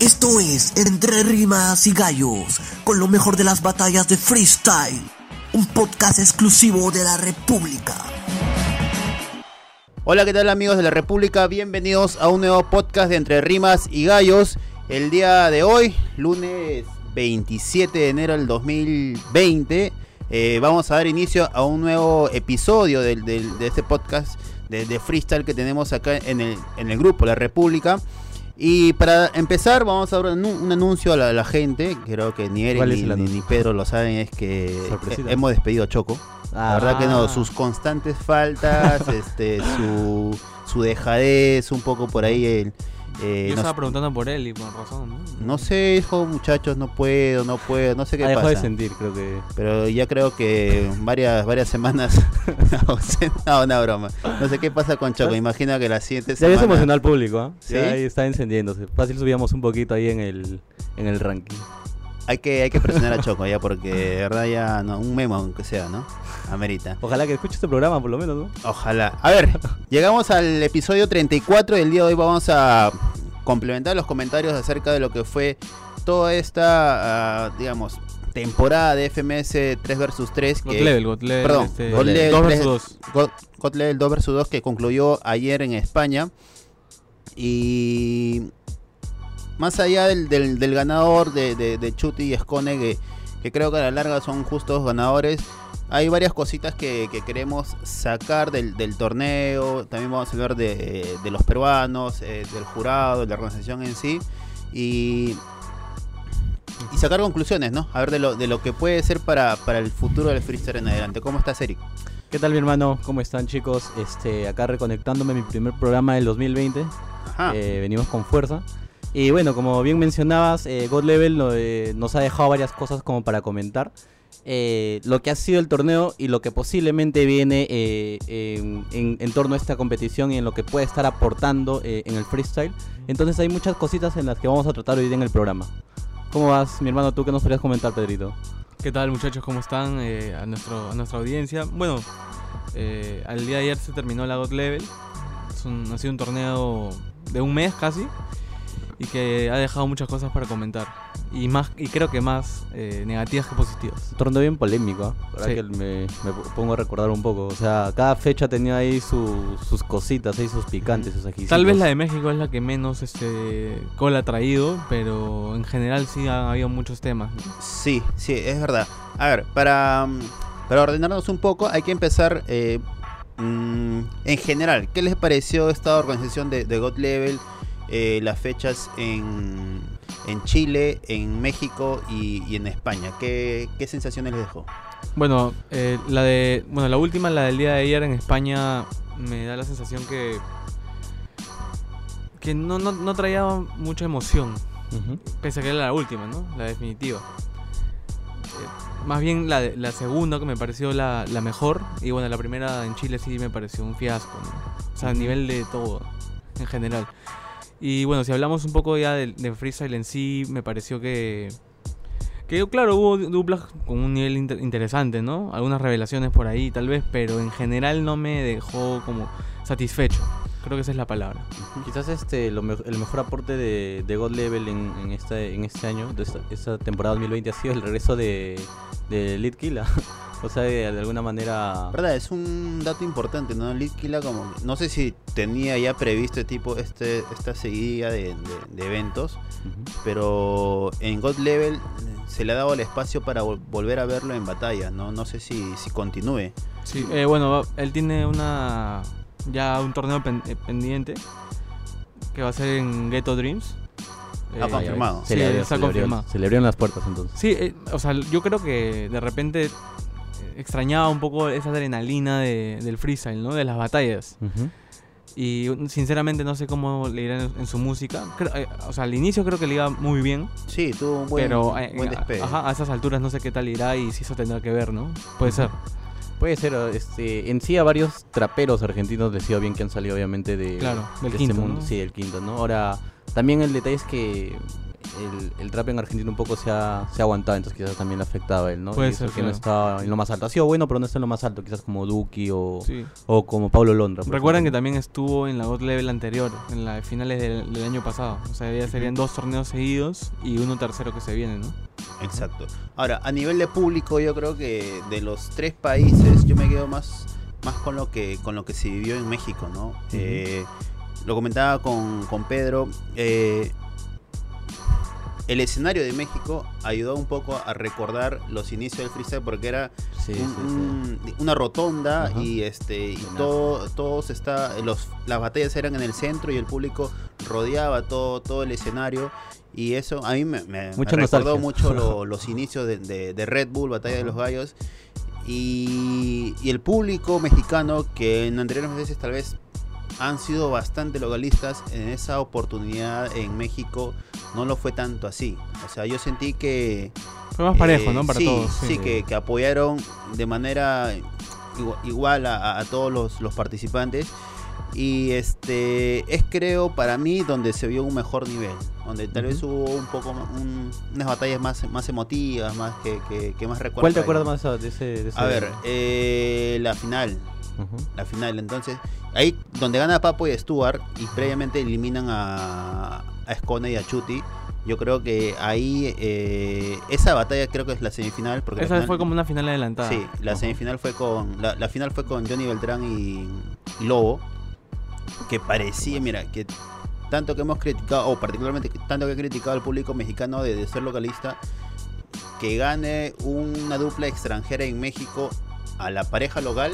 Esto es Entre Rimas y Gallos, con lo mejor de las batallas de freestyle, un podcast exclusivo de la República. Hola, ¿qué tal amigos de la República? Bienvenidos a un nuevo podcast de Entre Rimas y Gallos. El día de hoy, lunes 27 de enero del 2020, eh, vamos a dar inicio a un nuevo episodio de este podcast de, de freestyle que tenemos acá en el, en el grupo La República. Y para empezar, vamos a dar un, un anuncio a la, a la gente. Creo que ni Eric ¿Cuál es ni, Pedro lo saben. Es que Sorpresita. he- hemos despedido a Choco. La verdad que no, Ah. sus constantes faltas, este, su, su dejadez, un poco por ahí el... eh, Yo no, estaba preguntando por él y con razón, ¿no? no sé, hijo, muchachos, no puedo, no puedo, no sé qué Ah, dejó de pasa. sentir, creo que. Pero ya creo que varias varias semanas no, una broma. No sé qué pasa con Choco, imagino que la siguiente Ya había semana emocionado al público, ¿ah? ¿Sí? Ya ahí está encendiéndose. Fácil subíamos un poquito ahí en el, en el ranking. Hay que hay que presionar a Choco ya porque de verdad ya no, un memo aunque sea, ¿no? Amerita. Ojalá que escuche este programa, por lo menos, ¿no? Ojalá. A ver, llegamos al episodio 34 y el día de hoy vamos a complementar los comentarios acerca de lo que fue toda esta, ah, digamos, temporada de FMS 3 vs 3. God Que, Level, God Level. perdón, este, God Level 2 tres- vs 2. God, God Level 2 vs 2 que concluyó ayer en España. Y más allá del, del- del ganador de, de, de Chuti y Escone, que, que creo que a la larga son justos ganadores, hay varias cositas que, que queremos sacar del, del torneo. También vamos a hablar de, de los peruanos, eh, del jurado, de la organización en sí. Y, y sacar conclusiones, ¿no? A ver de lo, de lo que puede ser para, para el futuro del freestyle en adelante. ¿Cómo estás, Eric? ¿Qué tal, mi hermano? ¿Cómo están, chicos? Este, acá reconectándome mi primer programa del 2020. Ajá. Eh, venimos con fuerza. Y bueno, como bien mencionabas, eh, God Level no- eh, nos ha dejado varias cosas como para comentar. Eh, lo que ha sido el torneo y lo que posiblemente viene eh, en, en- en torno a esta competición y en lo que puede estar aportando eh, en el freestyle. Entonces hay muchas cositas en las que vamos a tratar hoy día en el programa. ¿Cómo vas, mi hermano? ¿Tú qué nos podrías comentar, Pedrito? ¿Qué tal, muchachos? ¿Cómo están? Eh, a, nuestro, a nuestra audiencia. Bueno, al día de ayer se terminó la God Level. Un- ha sido un torneo de un mes casi. Y que ha dejado muchas cosas para comentar. Y más y creo que más eh, negativas que positivas. Un torneo bien polémico. Ahora Sí. que me, me pongo a recordar un poco. O sea, cada fecha tenía ahí su- sus cositas, ahí sus picantes, sus. Tal vez la de México es la que menos este, cola ha traído, pero en general sí ha habido muchos temas. Sí, sí, es verdad. A ver, para, mm, para ordenarnos un poco, hay que empezar eh, mm, en general. ¿Qué les pareció esta organización de, de God Level? Eh, las fechas en, en Chile, en México y, y en España. ¿Qué, qué sensaciones les dejó? Bueno, eh, la de, bueno, la última, la del día de ayer en España, me da la sensación que que no, no, no traía mucha emoción, Ujú. pese a que era la última, ¿no? La definitiva. Eh, más bien la, de- la segunda que me pareció la, la mejor y bueno, la primera en Chile sí me pareció un fiasco, ¿no? O sea, a nivel de todo, en general. Y bueno, si hablamos un poco ya de, de freestyle en sí, me pareció que que claro, hubo duplas con un nivel inter- interesante, ¿no? Algunas revelaciones por ahí, tal vez, pero en general no me dejó como satisfecho. Creo que esa es la palabra. Quizás este lo me- el mejor aporte de, de God Level en, en, este, en este año, de esta, esta temporada 2020, ha sido el regreso de, de Lead Killa. o sea, de, de alguna manera. ¿Verdad? Es un dato importante, ¿no? Litquila como... No sé si tenía ya previsto tipo este, esta seguidilla de, de- de eventos, Ujú. pero en God Level eh, se le ha dado el espacio para vol- volver a verlo en batalla, ¿no? No sé si, si continúe. Sí, eh, bueno, él tiene una ya un torneo pen- eh, pendiente que va a ser en Ghetto Dreams. Ha Eh, confirmado. Se Sí, le abrió- está se le abrió- confirmado. se le abrieron las puertas entonces. Sí, eh, o sea, yo creo que de repente extrañaba un poco esa adrenalina de- del freestyle, ¿no? De las batallas. Y uh, sinceramente no sé cómo le irá en, en su música. Creo- eh, o sea, al inicio creo que le iba muy bien. Sí, tuvo un buen, pero eh, buen despegue. ajá, a esas alturas no sé qué tal irá y si eso tendrá que ver, ¿no? Puede ser. Puede ser, este, en sí a varios traperos argentinos les ha ido bien que han salido obviamente de, Claro, del de quinto, este mundo, ¿no? sí, del quinto, ¿no? Ahora, también el detalle es que el, el trap en Argentina un poco se ha, se ha aguantado, entonces quizás también le afectaba a él, ¿no? Puede Y eso ser, que no está en lo más alto. Ha sido bueno, pero no está en lo más alto, quizás como Duki o, Sí. o como Pablo Londra. por Recuerden que también estuvo en la God Level anterior, en las finales del, del año pasado. O sea, ya serían dos torneos seguidos y uno tercero que se viene, ¿no? Exacto. Ahora, a nivel de público, yo creo que de los tres países, yo me quedo más, más con lo que con lo que se vivió en México, ¿no? Eh, lo comentaba con, con Pedro. eh, el escenario de México ayudó un poco a recordar los inicios del freestyle porque era Sí, sí, un- sí. un- una rotonda Ajá. y este y todo todos está los las batallas eran en el centro y el público rodeaba todo todo el escenario y eso a mí me, me- me recordó mucho lo- los inicios de, de- de Red Bull Batalla de los Gallos y, y el público mexicano que en anteriores veces tal vez han sido bastante localistas en esa oportunidad en México no lo fue tanto así o sea yo sentí que Fue más parejo, eh, ¿no? Para sí, todos. Sí, que, que apoyaron de manera igua- igual a, a- todos los, los participantes. Y este es creo para mí donde se vio un mejor nivel, donde tal vez hubo un poco un- unas batallas más, más emotivas, más que, que, que más recuerdos. ¿Cuál te acuerdas más de ese? de ese- A ver, eh, la final, La final. Entonces, ahí donde gana Papo y Stuart y previamente eliminan a, a Scone y a Chuti. Yo creo que ahí eh, esa batalla creo que es la semifinal porque Esa final- fue como una final adelantada. Sí, la semifinal fue con la, la final fue con Johnny Beltrán y, y Lobo que parecía, mira, que tanto que hemos criticado o particularmente tanto que he criticado al público mexicano de, de ser localista que gane una dupla extranjera en México a la pareja local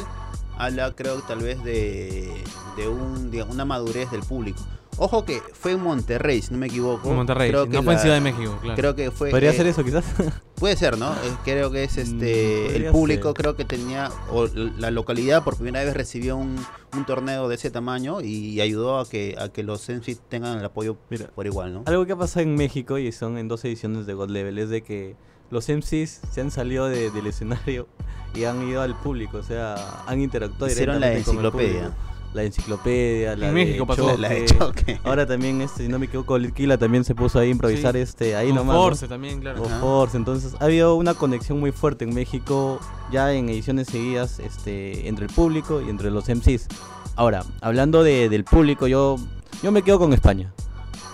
habla creo tal vez de, de un, de una madurez del público. Ojo que fue en Monterrey, si no me equivoco. En Monterrey, Creo sí, que no fue en Ciudad de México, claro. Creo que fue. ¿Podría eh, ser eso quizás? Puede ser, ¿no? Eh, Creo que es Mm, este. el público ser. creo que tenía. O la localidad por primera vez recibió un, un torneo de ese tamaño y ayudó a que, a que los MC tengan el apoyo Mira, por igual, ¿no? Algo que ha pasado en México y son en dos ediciones de God Level es de que los MCs se han salido de- del escenario y han ido al público, o sea, han interactuado Hicieron la directamente con el enciclopedia. público. La enciclopedia, la En de México pasó. Choque. La de choque. Ahora también, este, si no me equivoco, Litquila también se puso ahí a improvisar Sí. este, ahí Con nomás. ¿no? Force también, claro. Ajá. Force. Entonces ha habido una conexión muy fuerte en México, ya en ediciones seguidas, este, entre el público y entre los MCs. Ahora, hablando de- del público, yo, yo me quedo con España.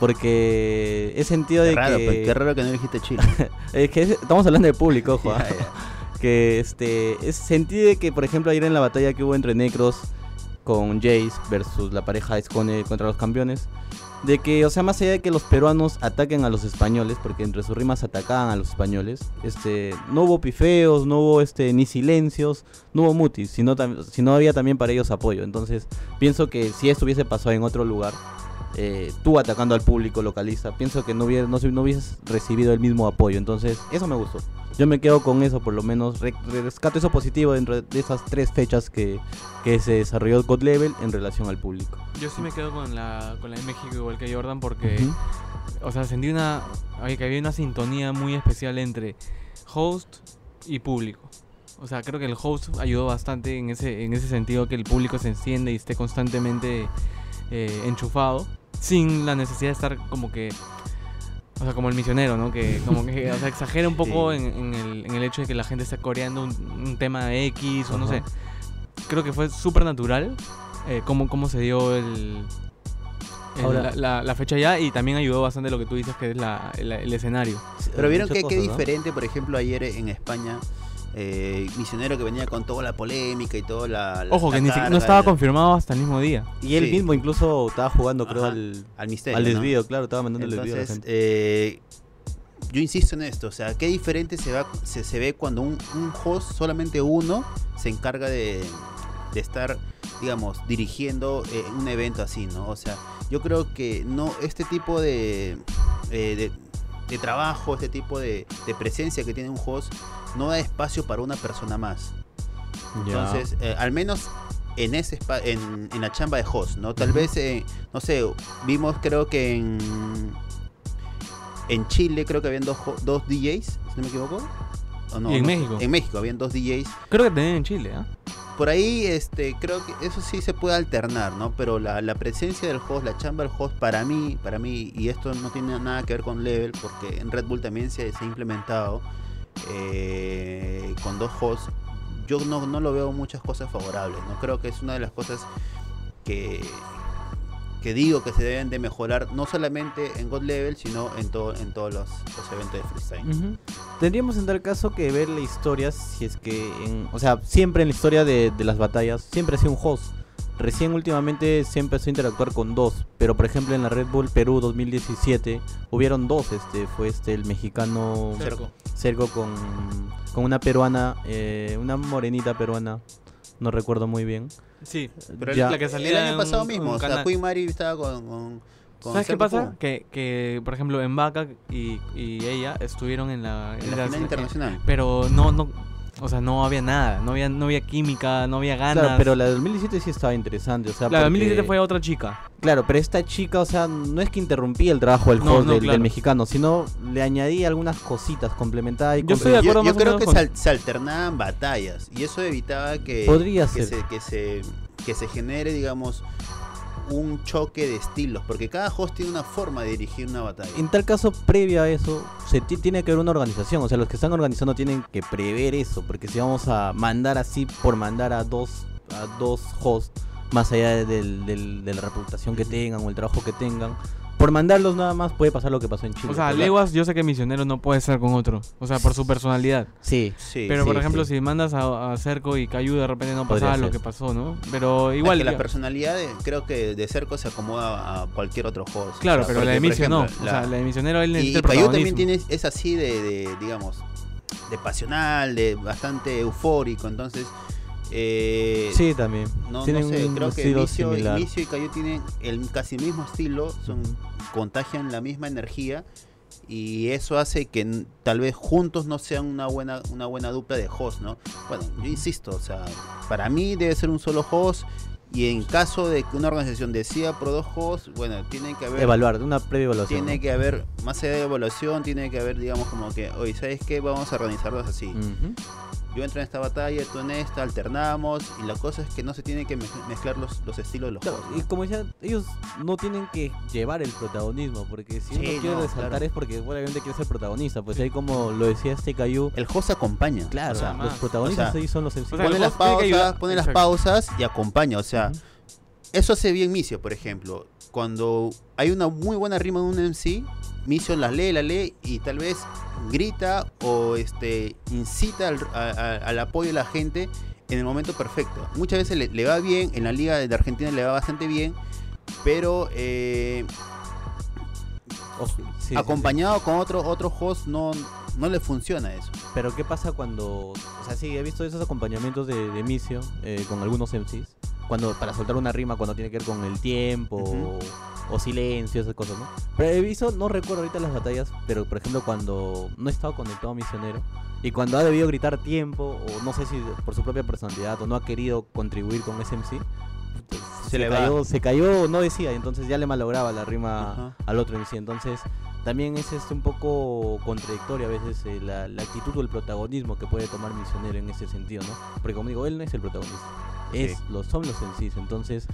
Porque he sentido Qué de raro, que... pues, qué raro que no dijiste Chile. es que es- estamos hablando de público, ojo. Ya, ah. ya. que este es, sentí de que por ejemplo ayer en la batalla que hubo entre Necros con Jace versus la pareja Escone contra los campeones de que o sea más allá de que los peruanos ataquen a los españoles porque entre sus rimas atacaban a los españoles este no hubo pifeos no hubo este ni silencios no hubo mutis sino sino había también para ellos apoyo entonces pienso que si esto hubiese pasado en otro lugar eh, tú atacando al público localista, pienso que no, hubiera, no, no hubieses recibido el mismo apoyo. Entonces, eso me gustó. Yo me quedo con eso, por lo menos. re- rescato eso positivo dentro de esas tres fechas que, que se desarrolló God Level en relación al público. Yo sí me quedo con la, con la de México igual que Jordan porque, Ujú. o sea, sentí una, que había una sintonía muy especial entre host y público. O sea, creo que el host ayudó bastante en ese, en ese sentido que el público se enciende y esté constantemente eh, enchufado sin la necesidad de estar como que, o sea, como el misionero, ¿no? Que como que, o sea, exagera un poco Sí. en, en el, en el hecho de que la gente esté coreando un, un tema X o no sé. Creo que fue súper natural eh, cómo, cómo se dio el, el- Ahora- la, la- la fecha ya y también ayudó bastante lo que tú dices que es la, el, el escenario. Pero vieron que qué ¿no? diferente, por ejemplo, ayer en España. Eh, misionero que venía con toda la polémica y toda la. la- Ojo, la que ni siquiera no carga estaba confirmado hasta el mismo día. Y él Sí. mismo incluso estaba jugando, creo, Ajá, al, al misterio. al ¿no? desvío, claro, estaba mandando el desvío a la Entonces, gente. eh, yo insisto en esto, o sea, qué diferente se, va, se, se ve cuando un, un host, solamente uno, se encarga de, de estar, digamos, dirigiendo eh, un evento así, ¿no? O sea, yo creo que no este tipo de, eh, de, de trabajo, este tipo de, de presencia que tiene un host, no da espacio para una persona más. Entonces, eh, al menos en ese en, en la chamba de host, ¿no? Tal vez, eh, no sé, vimos creo que en en Chile creo que habían dos, dos DJs, si no me equivoco. ¿O no? ¿Y en No. México? En México habían dos DJs. Creo que tenían en Chile, ¿ah? Por ahí este creo que eso sí se puede alternar, ¿no? Pero la, la presencia del host, la chamba del host para mí, para mí, y esto no tiene nada que ver con level, porque en Red Bull también se, se ha implementado eh, con dos hosts, yo no, no lo veo muchas cosas favorables, ¿no? Creo que es una de las cosas que, que digo que se deben de mejorar, no solamente en God Level, sino en, todo, en todos los, los eventos de freestyle. Ujú. Tendríamos en tal caso que ver la historia, si es que, en- o sea, siempre en la historia de, de las batallas, siempre ha sido un host. Recién últimamente se empezó a interactuar con dos, pero por ejemplo en la Red Bull Perú 2017 hubieron dos, este fue este el mexicano Cerco. Cerco con, con una peruana, eh, una morenita peruana, no recuerdo muy bien. Sí, Pero Ya. el, la que salía el año en pasado un- mismo, un o sea. Queen Mary estaba con... con, con ¿Sabes qué pasa? Que, que, por ejemplo, en Vaca y, y ella estuvieron en la, En la las- final internacional. Pero no, no, o sea, no había nada, no había, no había química, no había ganas. Claro, pero la de 2017 sí estaba interesante, o sea, la de porque- 2017 fue otra chica. Claro, pero esta chica, o sea, no es que interrumpía el trabajo del No, host no, del, del mexicano, sino le añadía algunas cositas complementadas y Yo estoy de acuerdo yo, yo creo que con- se, al- se alternaban batallas y eso evitaba que, Podría que, ser. se, que, se, que se genere, digamos, un choque de estilos, porque cada host tiene una forma de dirigir una batalla. En tal caso, previo a eso, se ti- tiene que haber una organización. O sea, los que están organizando tienen que prever eso. Porque si vamos a mandar así por mandar a dos, a dos hosts, más allá de, del- del- de la reputación que tengan o el trabajo que tengan, por mandarlos nada más puede pasar lo que pasó en Chile. O sea, Leguas, yo sé que Misionero no puede ser con otro. O sea, por su personalidad. Sí. Sí, Pero, sí. por ejemplo, sí. si mandas a, a Cerco y Cayu, de repente no pasaba lo que pasó, ¿no? Pero Es igual. que la personalidad de- creo que de Cerco se acomoda a cualquier otro host. Claro, O sea, pero la de porque, por Misio no. O sea, la de Misionero él Y, y el Caillou también tiene, es así de, de, digamos, de pasional, de bastante eufórico, entonces... Eh, Sí, también. No, no sé, un creo que similar. Vicio y Cayo tienen el casi mismo estilo, son contagian la misma energía y eso hace que tal vez juntos no sean una buena una buena dupla de host, ¿no? Bueno, yo insisto, o sea, para mí debe ser un solo host y en caso de que una organización decida por dos hosts, bueno, tiene que haber Evaluar, una previa evaluación. tiene ¿no? que haber más allá de evaluación, tiene que haber digamos como que, oye, ¿sabes qué? Vamos a organizarlos así. Ujú. Yo entro en esta batalla, tú en esta, alternamos y la cosa es que no se tienen que mez- mezclar los, los estilos de los Claro, juegos. y como decía, ellos no tienen que llevar el protagonismo, porque si Sí, uno quiere no, resaltar claro. es porque obviamente quiere ser protagonista, pues ahí como lo decía este Cayu, El host acompaña. claro, o sea, los protagonistas o sea, ahí son los o sea, pone las pausas, pone las pausas y acompaña. O sea, eso hace bien Micio, por ejemplo. Cuando hay una muy buena rima de un MC, Micio la lee, la lee y tal vez grita o este incita al, a- al apoyo de la gente en el momento perfecto. Muchas veces le, le va bien, en la liga de Argentina le va bastante bien, pero eh, sí, sí. acompañado con otro otro host no, no le funciona eso. Pero ¿qué pasa cuando, o sea, sí, he visto esos acompañamientos de, de Micio eh, con algunos MCs, cuando para soltar una rima cuando tiene que ver con el tiempo Ujú. o, o silencio, esas cosas, ¿no? Pero he visto, no recuerdo ahorita las batallas, pero por ejemplo cuando no he estado conectado a Misionero y cuando ha debido gritar tiempo o no sé si por su propia personalidad o no ha querido contribuir con ese MC, Se le va. cayó, se cayó, no decía, y entonces ya le malograba la rima Ajá. al otro MC. Entonces, también es este, un poco contradictorio a veces eh, la, la actitud o el protagonismo que puede tomar Misionero en ese sentido, ¿no? Porque como digo, él no es el protagonista, es, Sí. los, son los MCs. Entonces,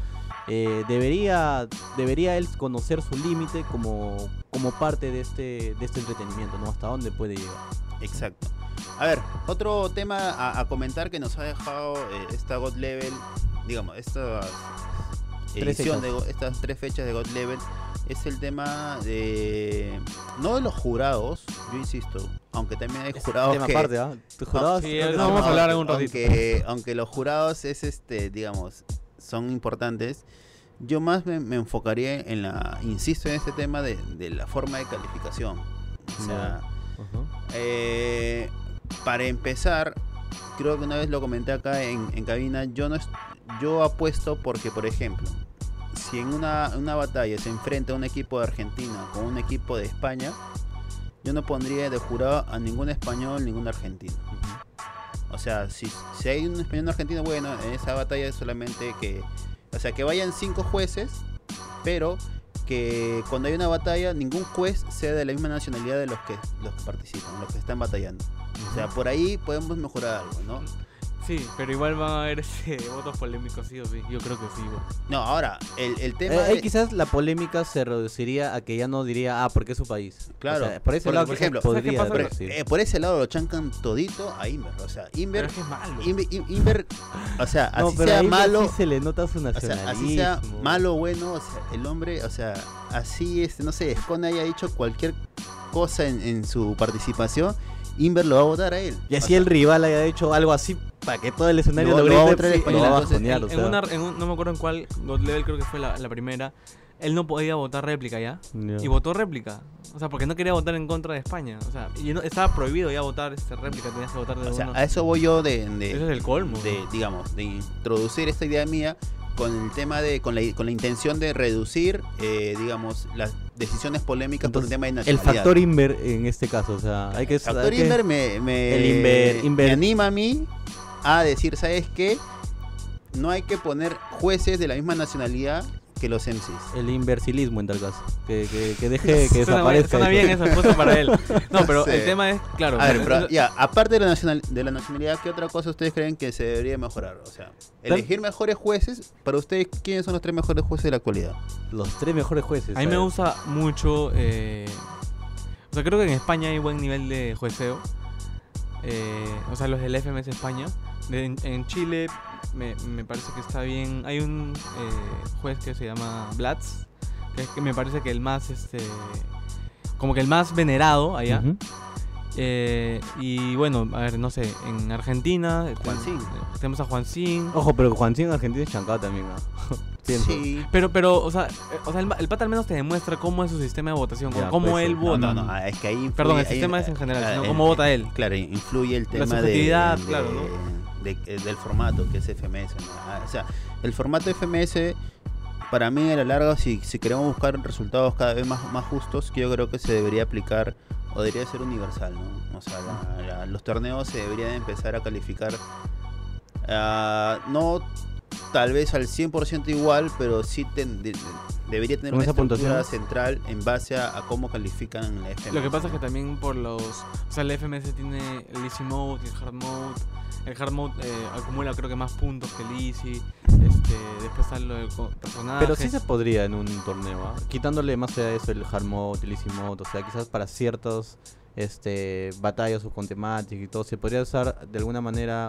eh, debería, debería él conocer su límite como, como parte de este, de este entretenimiento, ¿no? Hasta dónde puede llegar. Exacto. A ver, otro tema a, a comentar que nos ha dejado eh, esta God Level, digamos, esta Tres edición fechas. de Go- estas tres fechas de God Level es el tema de no de los jurados, yo insisto, aunque también hay jurados Tema que aparte, ¿ah? Sí, Creo que no, sí. vamos a hablar un ratito. Aunque, aunque los jurados es este, digamos, son importantes. Yo más me, me enfocaría en la, insisto en este tema de, de la forma de calificación. O sea, eh, para empezar, creo que una vez lo comenté acá en, en cabina, yo no yo apuesto porque, por ejemplo, si en una, una batalla se enfrenta un equipo de Argentina con un equipo de España, yo no pondría de jurado a ningún español, ningún argentino. O sea, si, si hay un español argentino, bueno, en esa batalla es solamente que. O sea, que vayan cinco jueces, pero que cuando hay una batalla, ningún juez sea de la misma nacionalidad de los que, los que participan, los que están batallando. O sea, por ahí podemos mejorar algo, ¿no? Sí, pero igual van a haber este, votos polémicos, sí o sí. Yo creo que sí. igual. No, ahora, el, el tema. Eh, ahí quizás la polémica se reduciría a que ya no diría, ah, porque es su país. Claro, O sea, por ese lado, por ejemplo, ¿sabes qué podría por, eh, por ese lado lo chancan todito a Inver. O sea, Pero Inver. es que es malo. Inver, In- Inver, o sea, no, así pero sea malo. sí se le nota su O sea, nacionalismo. así sea malo o bueno, o sea, el hombre, o sea, así, este, no sé, Scone haya dicho cualquier cosa en, en su participación, Inver lo va a votar a él. Y O así sea, el rival haya hecho algo así para que todo el escenario Lo- lo, grite, sí, lo va a entonces, bajonear, En, o en sea. una, en un- no me acuerdo en cuál God Level, creo que fue la, la primera. Él no podía votar réplica ya. Ya. Y votó réplica. O sea, porque no quería votar en contra de España. O sea, y no- estaba prohibido ya votar este réplica. Tenías que votar de o sea, uno. a eso voy yo de, de- Eso es el colmo. de, digamos, de introducir esta idea mía con el tema de, con la, con la intención de reducir, eh, digamos, las decisiones polémicas por un Entonces, tema de el nacionalidad. factor Inver en este caso, o sea, hay que El factor hay que- Inver me, me, El Inver- Inver- me anima a mí a decir, ¿sabes qué? No hay que poner jueces de la misma nacionalidad que los MCs. el inversilismo en tal caso, que, que, que deje que Suena, bien- desaparezca. suena eso. bien esa respuesta para él. No, pero Sí. el tema es, claro. A ver, pero ya, aparte de la, nacional, de la nacionalidad, ¿qué otra cosa ustedes creen que se debería mejorar? O sea, elegir mejores jueces. Para ustedes, ¿quiénes son los tres mejores jueces de la actualidad? Los tres mejores jueces. A mí me gusta mucho. eh, o sea, creo que en España hay buen nivel de jueceo. Eh, o sea, los del FMS España. En, en Chile me, me parece que está bien. Hay un eh, juez que se llama Blatz. Que, es que me parece que el más. este Como que el más venerado allá. Eh, y bueno, a ver, no sé. En Argentina. eh, Juancín. Tenemos a Juancín. Ojo, pero Juancín en Argentina es chancado también, ¿no? Sí. Pero, pero, o sea, eh, o sea el, el pata al menos te demuestra cómo es su sistema de votación, Ya, cómo pues, él. No, vota. no, no, es que ahí influye, Perdón, el ahí- sistema es en general, sino eh, cómo vota él. Claro, influye el tema de, subjetividad, de- claro, eh, del formato que es FMS. Ah, O sea, el formato FMS, para mí a la larga, si, si queremos buscar resultados cada vez más, más justos, que yo creo que se debería aplicar o debería ser universal. ¿no? O sea, los torneos se deberían empezar a calificar, ah, no tal vez al 100% igual, pero sí ten- de- de- debería tener ¿Con una esa estructura puntuación? central en base a, a cómo califican en la FMS. Lo que pasa es que también por los. O sea, el FMS tiene el Easy Mode y el Hard Mode. El Hard Mode eh, acumula, creo que más puntos que el Easy. Este, después está lo del personaje. Pero sí se podría en un torneo, ¿ah? quitándole más allá de eso el hard mode, el easy mode, o sea, quizás para ciertos este batallas o con temática y todo, se podría usar de alguna manera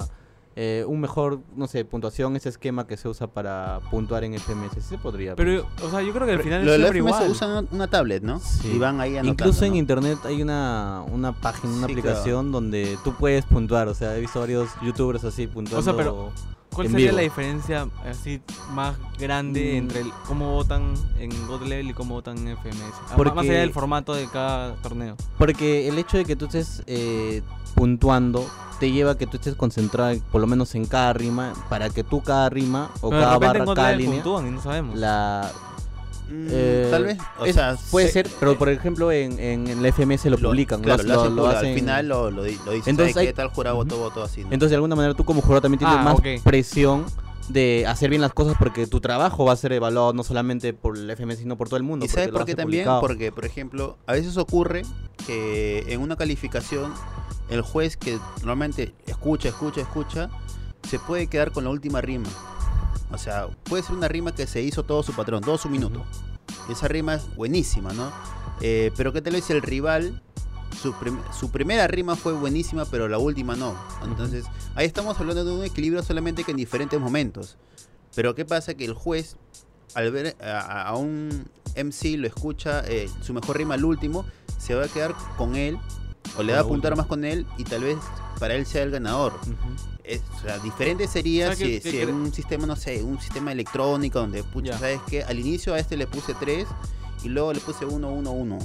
eh, un mejor, no sé, puntuación, ese esquema que se usa para puntuar en FMS, sí se podría. Pero, o sea, yo creo que al final Lo es de la siempre FMS igual. usan una tablet, ¿no? Sí. Y van ahí anotando, Incluso en ¿no? internet hay una, una página, una Sí, aplicación donde tú puedes puntuar, o sea, he visto varios youtubers así puntuando. O sea, pero ¿Cuál en sería vivo. la diferencia así más grande Mm. entre el, cómo votan en God Level y cómo votan en FMS? Ah, Porque- Más allá del formato de cada torneo. Porque el hecho de que tú estés eh, puntuando te lleva a que tú estés concentrado por lo menos en cada rima para que tú cada rima o Pero cada barra, cada línea puntúan y no sabemos. la eh, Tal vez. O es- sea, puede se- ser, pero por ejemplo en, en, en la FMS lo, publican, Claro, lo, lo, lo- hacen lo hacen- Al final lo, lo, di- lo dicen. Entonces ¿sabes hay- qué? tal jurado votó, votó así. ¿no? Entonces de alguna manera tú como jurado también tienes Ah, más presión de hacer bien las cosas porque tu trabajo va a ser evaluado no solamente por el FMS sino por todo el mundo. ¿Y sabes por qué también? publicado. Porque, por ejemplo, a veces ocurre que en una calificación el juez que normalmente escucha, escucha, escucha, se puede quedar con la última rima. O sea, puede ser una rima que se hizo todo su patrón, todo su minuto. Esa rima es buenísima, ¿no? Eh, pero qué tal vez el rival, su, prim- su primera rima fue buenísima, pero la última no. Entonces, ahí estamos hablando de un equilibrio solamente que en diferentes momentos. Pero qué pasa que el juez, al ver a, a un MC, lo escucha, eh, su mejor rima al último, se va a quedar con él, o le va a apuntar más con él, y tal vez para él sea el ganador. Ujú. Es, o sea, diferente sería si, que- que si cre- un sistema, no sé, un sistema electrónico donde, pucha, Ya. ¿sabes qué? Al inicio a este le puse 3 y luego le puse 1, 1, 1.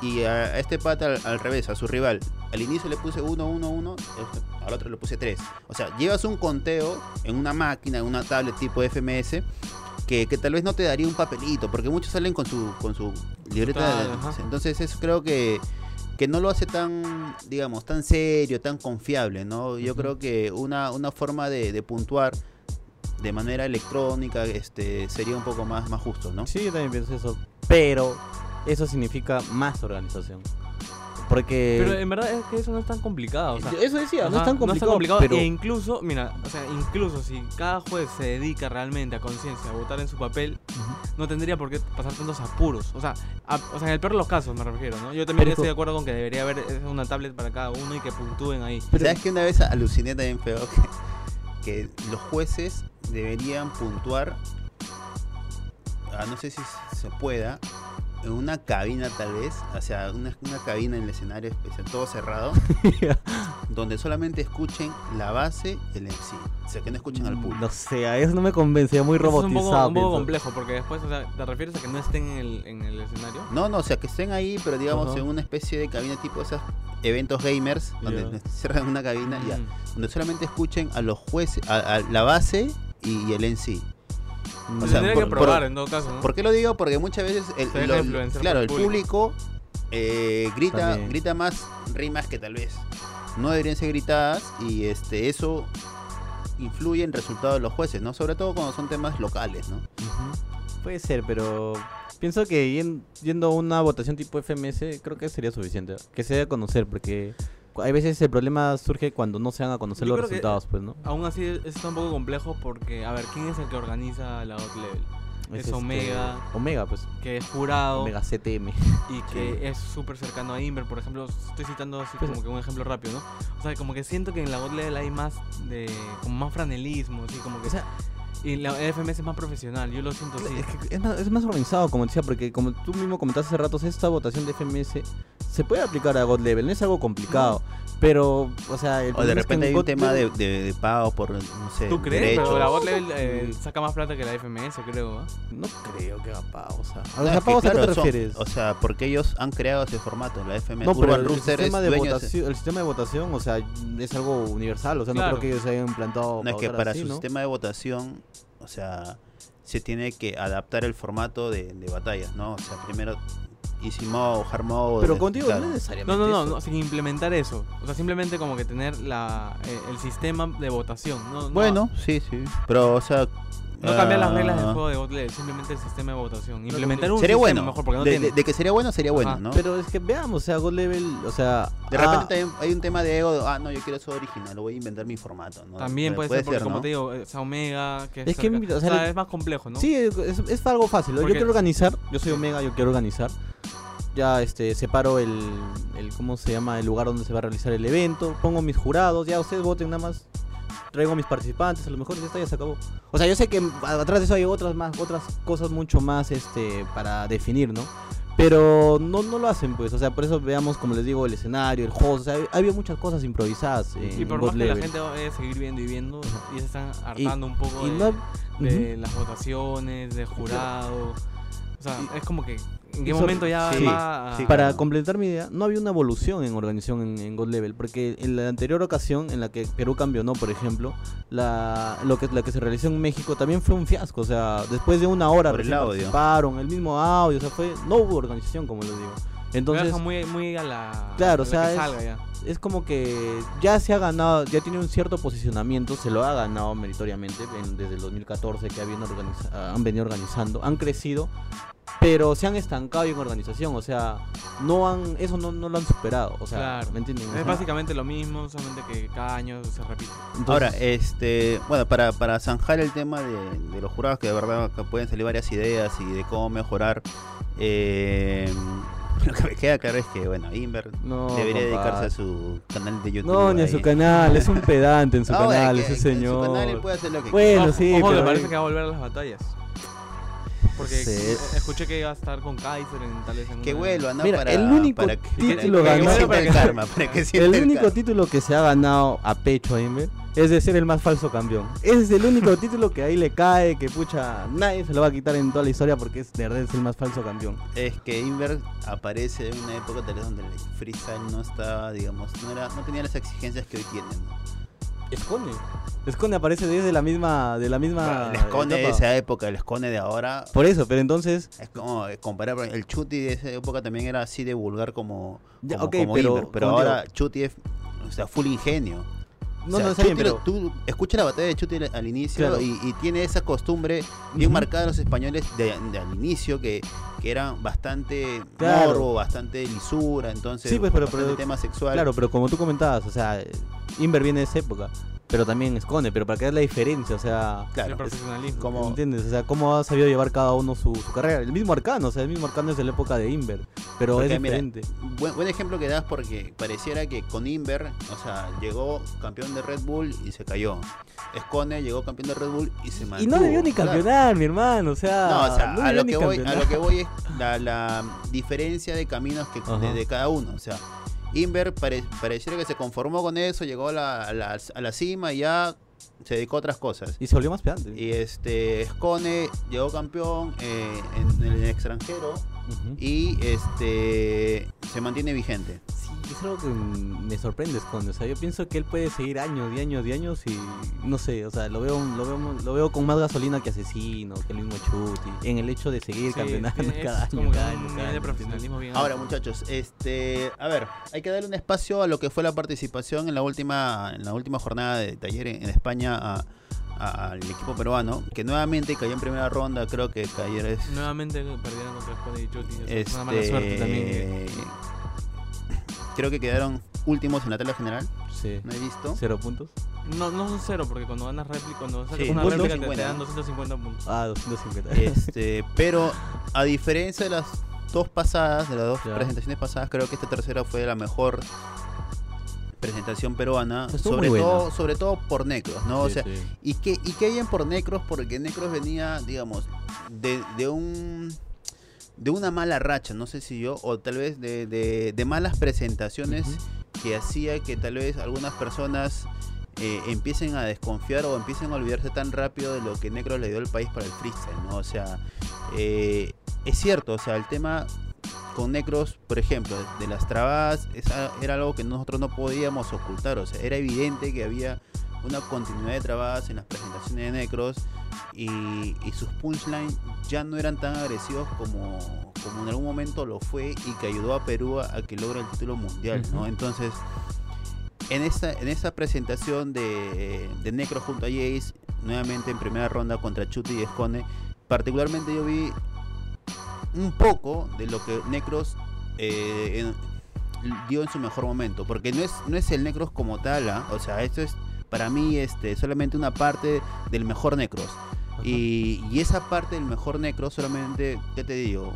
Y a, este pata al, al revés, a su rival. Al inicio le puse 1, 1, 1, este, al otro le puse 3. O sea, llevas un conteo en una máquina, en una tablet tipo FMS, que, que tal vez no te daría un papelito, porque muchos salen con su, con su libreta. Total, de- entonces eso creo que, que no lo hace tan, digamos, tan serio, tan confiable, ¿no? Yo creo que una, una forma de, de puntuar de manera electrónica este, sería un poco más, más justo, ¿no? Sí, yo también pienso eso. Pero eso significa más organización. Porque... Pero en verdad es que eso no es tan complicado. O sea, eso decía, no es tan complicado, pero... E incluso, mira, o sea, incluso si cada juez se dedica realmente a conciencia a votar en su papel, no tendría por qué pasar tantos apuros. O sea, a- o sea, en el peor de los casos me refiero, ¿no? Yo también Pero- estoy de acuerdo con que debería haber eh, una tablet para cada uno y que puntúen ahí. Pero- ¿Sabes que una vez aluciné también feo que, que los jueces deberían puntuar, ah, no sé si se pueda, en una cabina tal vez, o sea, una, una cabina en el escenario especial, todo cerrado, donde solamente escuchen la base y el MC, o sea, que no escuchen al público. No sé, a eso no me convencía, muy Eso es un robotizado. poco, un poco pienso. complejo porque después, o sea, ¿te refieres a que no estén en el, en el escenario? No, no, o sea, que estén ahí, pero digamos en una especie de cabina tipo esas eventos gamers, donde Ya. cierran una cabina, ya, Mm. donde solamente escuchen a los jueces, a, a la base y, y el MC. O sea, tendría por- que probar por- en todo caso, ¿no? ¿Por qué lo digo? Porque muchas veces el, lo- claro, el público eh, grita, También. grita más rimas que tal vez no deberían ser gritadas y este eso influye en el resultado de los jueces, ¿no? Sobre todo cuando son temas locales, ¿no? Puede ser, pero pienso que yen- yendo a una votación tipo FMS creo que sería suficiente. Que se dé a conocer, porque hay veces el problema surge cuando no se van a conocer Yo los creo que- resultados, pues, ¿no? Aún así es- está un poco complejo porque, a ver, ¿quién es el que organiza la God Level? Es este, Omega. Omega, pues. Que es jurado Omega CTM. y que es súper cercano a Inver, por ejemplo, estoy citando así Pues- como que un ejemplo rápido, ¿no? O sea, como que siento que en la God Level hay más de, como más franelismo, así como que... O sea, y la FMS es más profesional, yo lo siento así. Es, que es, más, es más organizado, como decía, porque como tú mismo comentaste hace rato, esta votación de FMS se puede aplicar a God Level, no es algo complicado. Pero, o sea, el O de problema es que repente hay un God tema de, de, de pago por, no sé, ¿Tú crees? derechos. Pero la God Level eh, saca más plata que la FMS, creo, ¿ah? No creo que haga pagos. O sea, que, pagos, ¿a qué claro, son- refieres? o sea, porque ellos han creado ese formato, la FM No, pero el, sistema de votación, el sistema de votación, o sea, es algo universal. O sea, Claro. no creo que ellos se hayan implantado. No, es que para así, su ¿no? sistema de votación, o sea, se tiene que adaptar el formato de, de batallas, ¿no? O sea, primero Easy Mode, Hard Mode. Pero de- contigo claro. no es necesariamente. No, no, no, sin implementar eso. O sea, simplemente como que tener la, eh, el sistema de votación. No, no- Bueno, sí, sí. Pero, o sea. No cambiar las reglas del ah, juego de God Level, simplemente el sistema de votación. Implementar un Sería sistema bueno. mejor, porque no de, tiene. de- de que sería bueno, sería bueno, Ajá. ¿no? Pero es que veamos, o sea, God Level, o sea. de repente ah, también hay un tema de ego, de, ah, no, yo quiero eso original, lo voy a inventar mi formato, ¿no? También puede, ser, porque como ¿no? te digo, es Omega, que es, Es que, o o sea, sea, le- es más complejo, ¿no? Sí, es, es algo fácil. Yo quiero organizar, yo soy Omega, yo quiero organizar. Ya este separo el, el cómo se llama el lugar donde se va a realizar el evento, pongo mis jurados, ya ustedes voten nada más. Traigo a mis participantes, a lo mejor ya está, ya se acabó. O sea, yo sé que atrás de eso hay otras más, otras cosas mucho más este para definir, ¿no? Pero no, no lo hacen, pues. O sea, por eso veamos, como les digo, el escenario, el host. O sea, había muchas cosas improvisadas. En Y por más que la Level. gente vaya a seguir viendo y viendo, y se están hartando un poco y de, no- de las votaciones, de jurado. O sea, Y- es como que en qué momento ya sí, va a... sí, Para claro. completar mi idea, no había una evolución en organización en, en God Level, porque en la anterior ocasión en la que Perú campeonó, por ejemplo, la, lo que, la que se realizó en México también fue un fiasco, o sea, después de una hora Por el audio. participaron, el mismo audio, o sea, fue, no hubo organización, como les digo. Entonces, deja muy, muy a la... Claro, a o la sea, que es- salga ya. Es como que ya se ha ganado, ya tiene un cierto posicionamiento, se lo ha ganado meritoriamente en- desde el 2014 que ah, han venido organizando, han crecido, pero se han estancado en organización, o sea, no han, eso no, no lo han superado, o sea, Claro. ¿me entienden? Es básicamente lo mismo, solamente que cada año se repite. entonces- Ahora, este, bueno, para, para zanjar el tema de, de los jurados, que de verdad que pueden salir varias ideas y de cómo mejorar, eh, lo que me queda claro es que, bueno, Inver no, debería dedicarse a su canal de YouTube. No, ni a ahí. su canal, es un pedante en su bueno, canal, que- ese señor. En su canal él puede hacer lo que Bueno, Ojo, sí, ojo, pero me parece que va a volver a las batallas. Porque Sí. escuché que iba a estar con Kaiser en tal vez en Que una- vuelva, ¿no? Mira, para, el único para que, título para que ganado- sienta el karma, para que sienta El único karma. título que se ha ganado a pecho a Inver es de ser el más falso campeón. Ese es el único título que ahí le cae, que pucha, nadie se lo va a quitar en toda la historia porque es de verdad es el más falso campeón. Es que Inver aparece en una época tal vez donde el freestyle no estaba, digamos, no, era, no tenía las exigencias que hoy tienen. ¿no? Escone. Escone aparece desde la misma, de la misma. el escone de esa época, el escone de ahora, Por eso, pero entonces. es como comparar, el Chuti de esa época también era así de vulgar como, Ya, como, ok, como pero, pero ahora Chuti es, o sea, full ingenio. No, O sea, no, está bien, pero... tú escuchas la batalla de Chuti al- inicio Claro. y, y tiene esa costumbre bien Ujú. marcada de los españoles de, de al inicio que, que eran bastante Claro. morbo, bastante lisura, entonces Sí, pues, pero- bastante pero- tema sexual. Claro, pero como tú comentabas, o sea, Inver viene de esa época, pero también esconde, pero para que veas la diferencia, o sea, Claro, el es profesionalismo. como- ¿entiendes? O sea, cómo ha sabido llevar cada uno su, su carrera. El mismo Arcano, o sea, el mismo Arcano es de la época de Inver, pero Porque, es mira, diferente. Buen, buen ejemplo que das porque pareciera que con Inver, o sea, llegó campeón de Red Bull y se cayó. Escone llegó campeón de Red Bull y se mantuvo. Y no debió ni Claro. campeonar, mi hermano, o sea, No, o sea, no a, lo que voy, a lo que voy es la, la diferencia de caminos que, de cada uno. O sea, Inver pare- pareciera que se conformó con eso, llegó a la, a la- a la cima y ya se dedicó a otras cosas. Y se volvió más pedante. Y este, Scone llegó campeón eh, en, en el extranjero y este se mantiene vigente. Sí, es algo que mm, me sorprende, Esconde. O sea, yo pienso que él puede seguir años y años y años y no sé, o sea, lo veo, lo veo, lo veo con más gasolina que Asesino, que el mismo Chuti, en el hecho de seguir Sí, campeonando cada es año. como que cada un año, cada de año, profesionalismo bien Ahora, alto. muchachos, este, a ver, hay que darle un espacio a lo que fue la participación en la última, en la última jornada de taller en, en España a- al equipo peruano, que nuevamente cayó en primera ronda, creo que ayer es Nuevamente perdieron contra Scone y Chuti. Es una mala suerte este, también. que- creo que quedaron últimos en la tabla general, Sí. no he visto. Cero puntos. No, no son cero, porque cuando ganas réplica, cuando sacas Sí, una réplica te, te 50. dan 250 puntos. Ah, 250. Este, pero a diferencia de las dos pasadas, de las dos Ya. presentaciones pasadas, creo que esta tercera fue la mejor presentación peruana, Estuvo sobre todo, sobre todo por Necros, ¿no? o Sí, sea, sí. y que y que hayan por Necros porque Necros venía, digamos, de, de un de una mala racha, no sé si yo, o tal vez de, de- de malas presentaciones que hacía que tal vez algunas personas eh, empiecen a desconfiar o empiecen a olvidarse tan rápido de lo que Necros le dio al país para el freestyle, ¿no? O sea, eh, es cierto, o sea, el tema con Necros, por ejemplo, de las trabas, esa- era algo que nosotros no podíamos ocultar, o sea, era evidente que había una continuidad de trabadas en las presentaciones de Necros y, y sus punchlines ya no eran tan agresivos como, como en algún momento lo fue y que ayudó a Perú a, a que logre el título mundial, ¿no? Entonces, en esta, en esta presentación de, de Necros junto a Jace, nuevamente en primera ronda contra Chuti y Escone, particularmente yo vi un poco de lo que Necros eh, en- dio en su mejor momento, porque no es, no es el Necros como tal, ¿ah? o sea, esto es para mí este, solamente una parte del mejor Necros. Y, y esa parte del mejor Necros solamente, ¿qué te digo?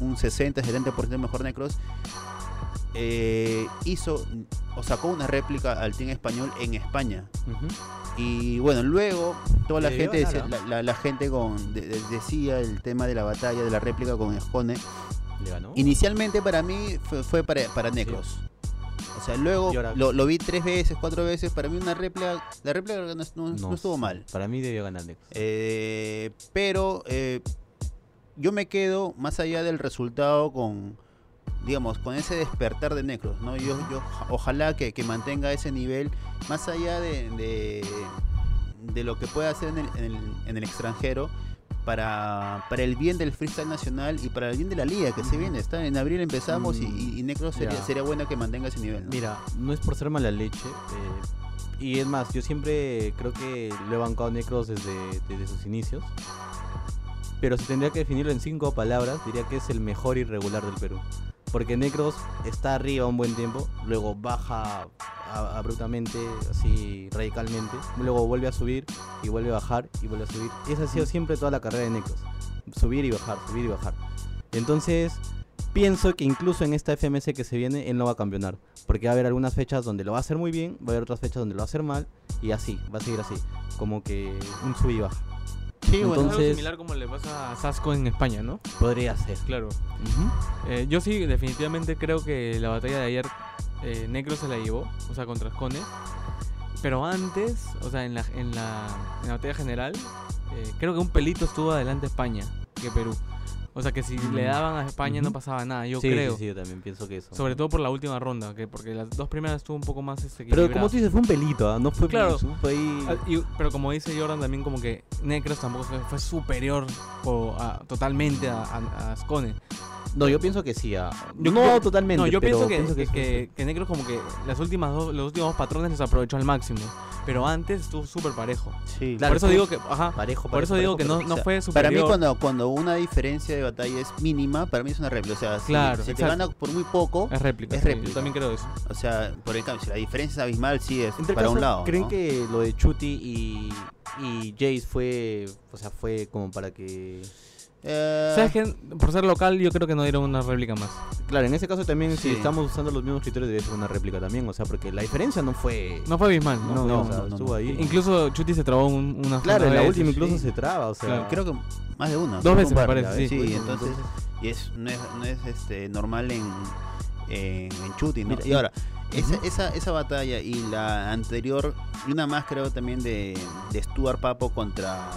Un 60-70% del mejor Necros eh, hizo o sacó una réplica al team español en España. Ujú. Y bueno, luego toda la gente, decía- la, la- la gente con, de- de- decía el tema de la batalla, de la réplica con Escone. Inicialmente para mí fue, fue para, para Necros. O sea, luego lo, lo vi tres veces, cuatro veces. Para mí una réplica, la réplica no, no- no estuvo mal. Para mí debió ganar Nex. Eh, pero eh, yo me quedo más allá del resultado con, digamos, con ese despertar de Necros, ¿no? Yo, yo ojalá que, que mantenga ese nivel, más allá de, de, de lo que pueda hacer en el, en el, en el extranjero. Para, para el bien del freestyle nacional y para el bien de la liga que se viene. Está, en abril empezamos y, y, y Necros sería, sería bueno que mantenga ese nivel. ¿no? Mira, no es por ser mala leche. eh, y es más, yo siempre creo que lo he bancado a Necros desde, desde sus inicios. Pero si tendría que definirlo en cinco palabras, diría que es el mejor irregular del Perú. Porque Necros está arriba un buen tiempo, luego baja abruptamente, así radicalmente, luego vuelve a subir y vuelve a bajar y vuelve a subir. Y esa ha sido siempre toda la carrera de Necros. Subir y bajar, subir y bajar. Entonces, pienso que incluso en esta FMS que se viene, él no va a campeonar. Porque va a haber algunas fechas donde lo va a hacer muy bien, va a haber otras fechas donde lo va a hacer mal, y así, va a seguir así. Como que un sub y baja. Sí, bueno, Algo Entonces- similar como le pasa a Sasco en España, ¿no? Podría ser. Claro. Eh, yo sí, definitivamente creo que la batalla de ayer eh, Necro se la llevó, o sea, contra Scone. Pero antes, o sea, en la, en la, en la batalla general, eh, creo que un pelito estuvo adelante España que Perú. O sea, que si le daban a España no Ujú. pasaba nada, yo sí, creo. Sí, sí, yo también pienso que eso. Sobre todo por la última ronda, que porque las dos primeras estuvo un poco más este, Pero como tú dices, fue un pelito, ¿ah? no fue Claro. fue ahí. Ah, y- pero como dice Jordan también como que Necros tampoco fue, fue superior o, a- totalmente a, a, a Scone. No, yo pienso que sí. ah. Yo- no yo- totalmente. No, yo pero pienso que, es que, que Necros como que las últimas dos, los últimos patrones los aprovechó al máximo. Pero antes estuvo súper parejo. Sí. Claro, por eso digo que, ajá, parejo, por eso parejo, digo que parejo, no, no fue Para superior. mí cuando, cuando una diferencia de batalla es mínima, para mí es una réplica. O sea, si, Claro, si te exacto. gana por muy poco, es réplica. es sí, réplica. Yo también creo eso. o sea, por el cambio, si la diferencia es abismal, sí es En tal para caso, un lado. ¿Creen ¿no? que lo de Chuti y, y Jace fue, o sea, fue como para que... Eh, ¿Sabes qué? Por ser local, yo creo que no dieron una réplica más. Claro, en ese caso también, Sí. si estamos usando los mismos criterios, debe ser una réplica también, o sea, porque la diferencia no fue... No fue abismal. no, No, no, no, o sea, no, no, estuvo no. ahí. Incluso Chuti se trabó un, una Claro, en la veces, última incluso sí. se traba, o sea... Claro. creo que más de una. Dos veces, me par, parece, sí. Sí, Pues, entonces, y es, no es, no es este, normal en, en, en shooting, ¿no? Mira, y ahora, esa, esa, esa batalla y la anterior, y una más creo también de, de Stuart Papo contra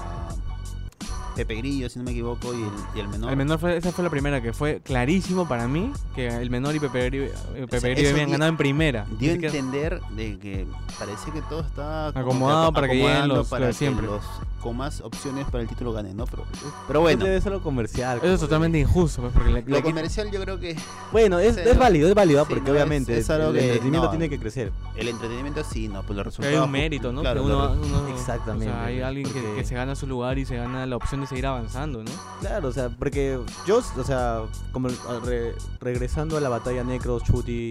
Pepe Grillo, si no me equivoco, y el, y el menor. El menor fue, esa fue la primera que fue clarísimo para mí que el menor y Pepe Grillo, eh, Pepe Grillo habían ganado en primera. Dio a entender de que parece que todo está como Acomodado aco- para que lleguen los- para los que siempre. los con más opciones para el título ganen, ¿no? Pero, pero Bueno, debe ser algo comercial. Eso es totalmente injusto, pues, porque le lo comercial yo creo que Bueno, es, es válido, es válido, Sí, porque no, obviamente es algo el que- entretenimiento no. tiene que crecer. el entretenimiento sí, no, pues los resultados. hay un mérito, ¿no? Claro, que uno, los- uno- Exactamente, O sea, hay alguien que, que se gana su lugar y se gana la opción seguir avanzando, ¿no? Claro, o sea, porque yo, o sea, como re- regresando a la batalla Necros, Chuti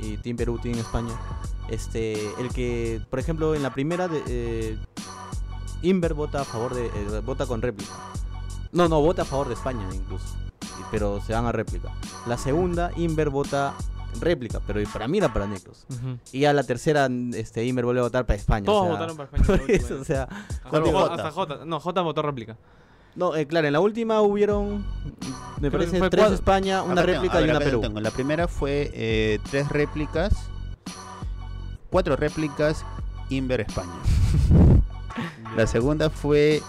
y Team Perú, Team España, este, el que, por ejemplo, en la primera, de, eh, Inver vota a favor de, eh, vota con réplica. No, no, vota a favor de España incluso, pero se van a réplica. La segunda, Inver vota réplica, pero para mí era para Necros. Ujú. Y ya la tercera, este, Inver vuelve a votar para España. Todos o sea, votaron para España. por eso, o sea, Hasta J, Jota. hasta J. No, J votó réplica. No, eh, claro, en la última hubieron, me Creo parece, tres cuatro. España, una réplica a y una Perú. tengo. La primera fue eh, tres réplicas, cuatro réplicas, Inver España. La segunda fue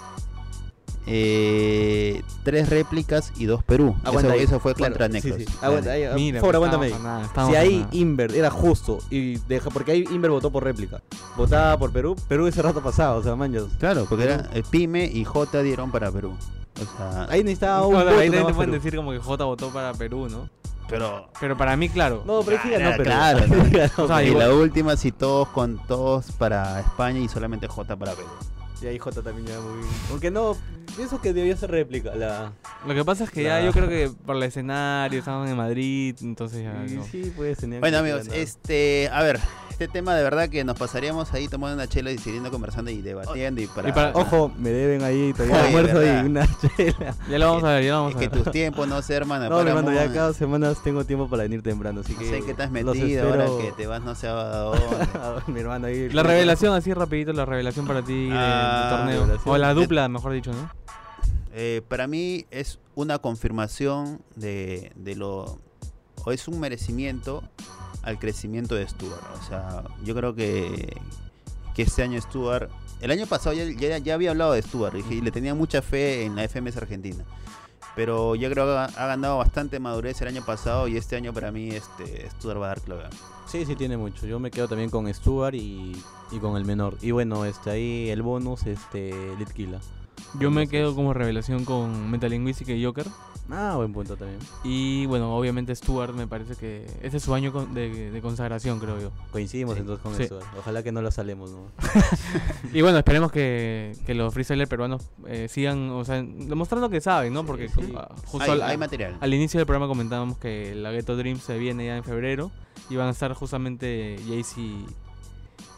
eh, tres réplicas y dos Perú. Aguanta eso, ahí, eso fue claro, contra sí, Necros. sí. Aguanta, Dale. ahí, ah, Mira, por favor, pues, aguántame estamos ahí. a nada, estamos Si ahí. Inver era justo y deja, porque ahí Inver votó por réplica, votaba por Perú, Perú ese rato pasado, o sea, manchas. Claro, porque era eh, Pyme y J dieron para Perú. O sea, Ahí necesitaba un voto ahí nada te pueden Perú. decir como que J votó para Perú, ¿no? pero Pero para mí, claro. No, pero sí claro, ¿no? Ganó O sea, Perú. y igual- la última sí todos con todos para España y solamente J para Perú. Y ahí J también ya muy... Aunque no, pienso que debió ser réplica la... Lo que pasa es que ya yo creo que por el escenario estaban en Madrid, entonces ya. no. sí, pues tenían Bueno que amigos, ganar. este, a ver, este tema de verdad que nos pasaríamos ahí tomando una chela y siguiendo conversando y debatiendo y para... Y para- Ojo, me deben ahí todavía Oye, almuerzo verdad. y una chela. Ya lo vamos a ver, ya lo vamos Es a que ver. tus tiempos no sé hermano, No, para hermano, ya cada semana tengo tiempo para venir temprano, así No que... sé has los metido ahora espero- que te vas no sé a dónde. mi hermano ahí... La revelación, así rapidito, la revelación para ti de- Ah, del torneo. revelación. O la dupla, mejor dicho, ¿no? Eh, para mí es una confirmación de, lo... o es un merecimiento al crecimiento de Stuart. O sea, yo creo que, que este año Stuart... El año pasado ya, había hablado de Stuart dije, y le tenía mucha fe en la FMS Argentina. Pero yo creo que ha, ganado bastante madurez el año pasado y este año para mí este Stuart va a dar clave. Sí, sí tiene mucho. Yo me quedo también con Stuart y, y con el menor. Y bueno, este ahí el bonus, este Litkila. Yo me quedo como revelación con Metalinguística y Joker. Ah, buen punto también. Y bueno, obviamente Stuart me parece que ese es su año de, de consagración, creo yo. Coincidimos Sí, entonces con sí. Stuart. Ojalá que no la salemos, ¿no? Y bueno, esperemos que, que los freestylers peruanos eh, sigan, o sea, demostrando que saben, ¿no? Porque sí. ah, justo Hay, al, hay material. al inicio del programa comentábamos que la Ghetto Dream se viene ya en febrero y van a estar justamente Jayce y,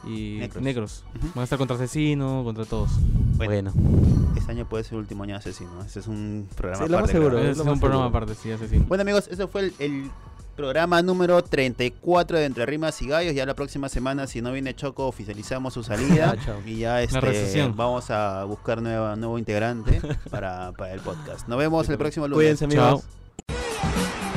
y Necros. Van a estar contra Asesino, contra todos. Bueno, Bueno. este año puede ser el último año de asesino. Ese es un programa Sí, lo más aparte, seguro. es un programa aparte, sí, Asesino. Bueno amigos, ese fue el, el programa número 34 de Entre Rimas y Gallos. Ya la próxima semana, si no viene Choco, oficializamos su salida. Ah, y ya este, vamos a buscar nueva, nuevo integrante para, para el podcast. Nos vemos el próximo lunes. Cuídense, amigos. Chao.